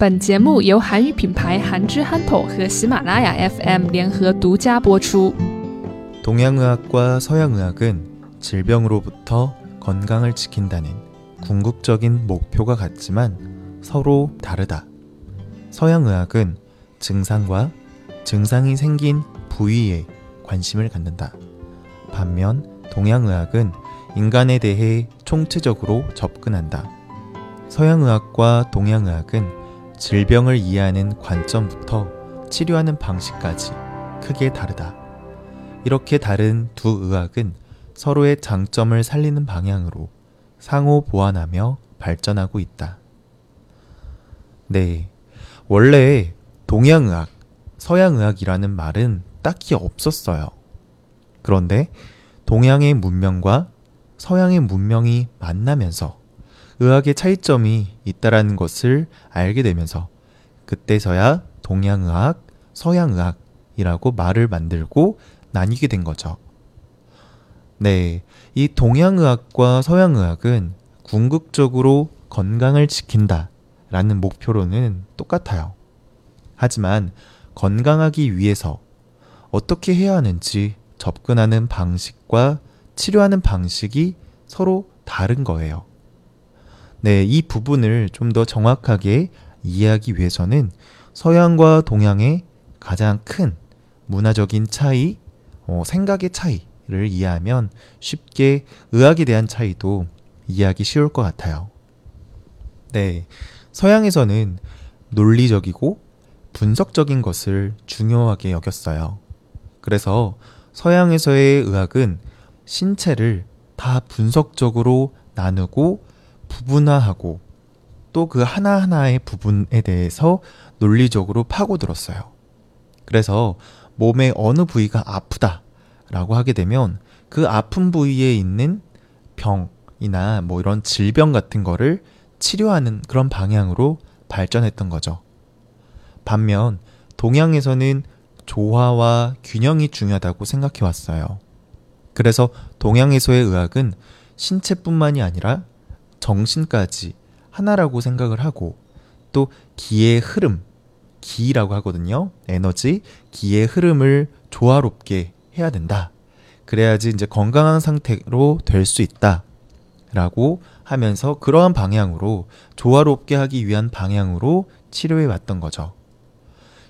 本节目由韩语品牌韩之憨头和喜马拉雅 FM 联合独家播出。 동양의학과 서양의학은 질병으로부터 건강을 지킨다는 궁극적인 목표가 같지만 서로 다르다. 서양의학은 증상과 증상이 생긴 부위에 관심을 갖는다. 반면 동양의학은 인간에 대해 총체적으로 접근한다. 서양의학과 동양의학은 질병을 이해하는 관점부터 치료하는 방식까지 크게 다르다. 이렇게 다른 두 의학은 서로의 장점을 살리는 방향으로 상호 보완하며 발전하고 있다. 네. 원래 동양의학, 서양의학이라는 말은 딱히 없었어요. 그런데 동양의 문명과 서양의 문명이 만나면서 의학의 차이점이 있다라는 것을 알게 되면서 그때서야 동양의학, 서양의학이라고 말을 만들고 나뉘게 된 거죠. 네. 이 동양의학과 서양의학은 궁극적으로 건강을 지킨다 라는 목표로는 똑같아요. 하지만 건강하기 위해서 어떻게 해야 하는지 접근하는 방식과 치료하는 방식이 서로 다른 거예요. 네, 이 부분을 좀 더 정확하게 이해하기 위해서는 서양과 동양의 가장 큰 문화적인 차이, 어, 생각의 차이를 이해하면 쉽게 의학에 대한 차이도 이해하기 쉬울 것 같아요. 네, 서양에서는 논리적이고 분석적인 것을 중요하게 여겼어요. 그래서 서양에서의 의학은 신체를 다 분석적으로 나누고 부분화하고 또 그 하나하나의 부분에 대해서 논리적으로 파고들었어요. 그래서 몸의 어느 부위가 아프다 라고 하게 되면 그 아픈 부위에 있는 병이나 뭐 이런 질병 같은 거를 치료하는 그런 방향으로 발전했던 거죠. 반면 동양에서는 조화와 균형이 중요하다고 생각해 왔어요. 그래서 동양에서의 의학은 신체뿐만이 아니라 정신까지 하나라고 생각을 하고 또 기의 흐름, 기라고 하거든요. 에너지, 기의 흐름을 조화롭게 해야 된다. 그래야지 이제 건강한 상태로 될 수 있다. 라고 하면서 그러한 방향으로 조화롭게 하기 위한 방향으로 치료해 왔던 거죠.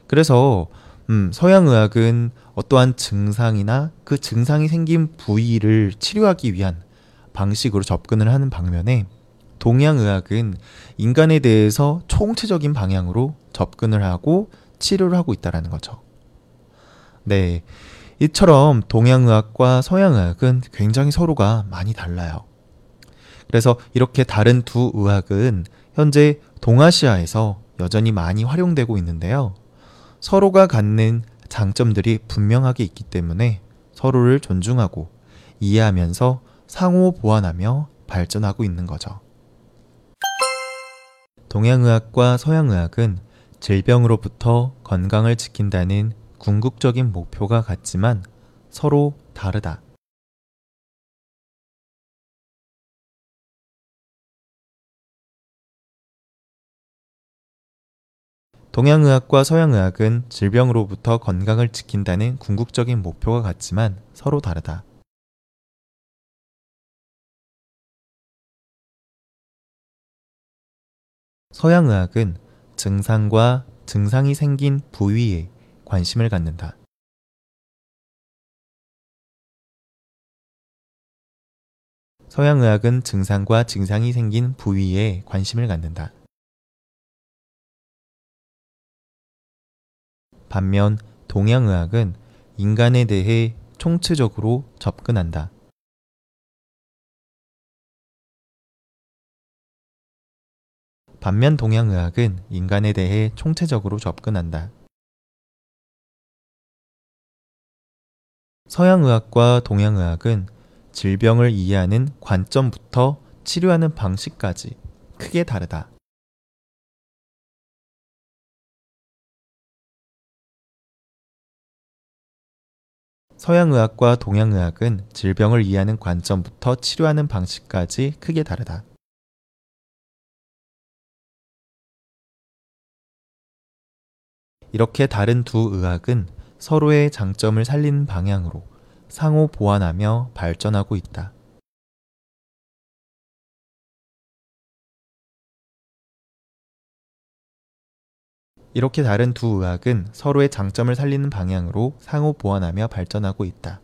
그래서 음, 서양 의학은 어떠한 증상이나 그 증상이 생긴 부위를 치료하기 위한 방식으로 접근을 하는 방면에 동양의학은 인간에 대해서 총체적인 방향으로 접근을 하고 치료를 하고 있다는 거죠. 네. 이처럼 동양의학과 서양의학은 굉장히 서로가 많이 달라요. 그래서 이렇게 다른 두 의학은 현재 동아시아에서 여전히 많이 활용되고 있는데요. 서로가 갖는 장점들이 분명하게 있기 때문에 서로를 존중하고 이해하면서 상호 보완하며 발전하고 있는 거죠. 동양의학과 서양의학은 질병으로부터 건강을 지킨다는 궁극적인 목표가 같지만 서로 다르다. 동양의학과 서양의학은 질병으로부터 건강을 지킨다는 궁극적인 목표가 같지만 서로 다르다. 서양의학은 증상과 증상이 생긴 부위에 관심을 갖는다. 서양의학은 증상과 증상이 생긴 부위에 관심을 갖는다. 반면 동양의학은 인간에 대해 총체적으로 접근한다. 반면 동양의학은 인간에 대해 총체적으로 접근한다. 서양의학과 동양의학은 질병을 이해하는 관점부터 치료하는 방식까지 크게 다르다. 서양의학과 동양의학은 질병을 이해하는 관점부터 치료하는 방식까지 크게 다르다. 이렇게 다른 두 의학은 서로의 장점을 살리는 방향으로 상호 보완하며 발전하고 있다. 이렇게 다른 두 의학은 서로의 장점을 살리는 방향으로 상호 보완하며 발전하고 있다.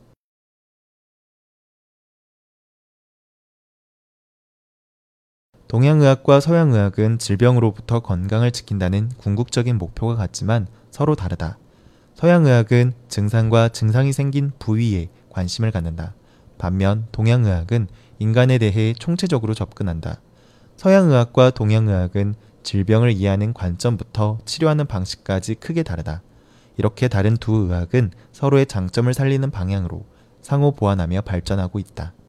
동양의학과 서양의학은 질병으로부터 건강을 지킨다는 궁극적인 목표가 같지만 서로 다르다. 서양의학은 증상과 증상이 생긴 부위에 관심을 갖는다. 반면 동양의학은 인간에 대해 총체적으로 접근한다. 서양의학과 동양의학은 질병을 이해하는 관점부터 치료하는 방식까지 크게 다르다. 이렇게 다른 두 의학은 서로의 장점을 살리는 방향으로 상호 보완하며 발전하고 있다.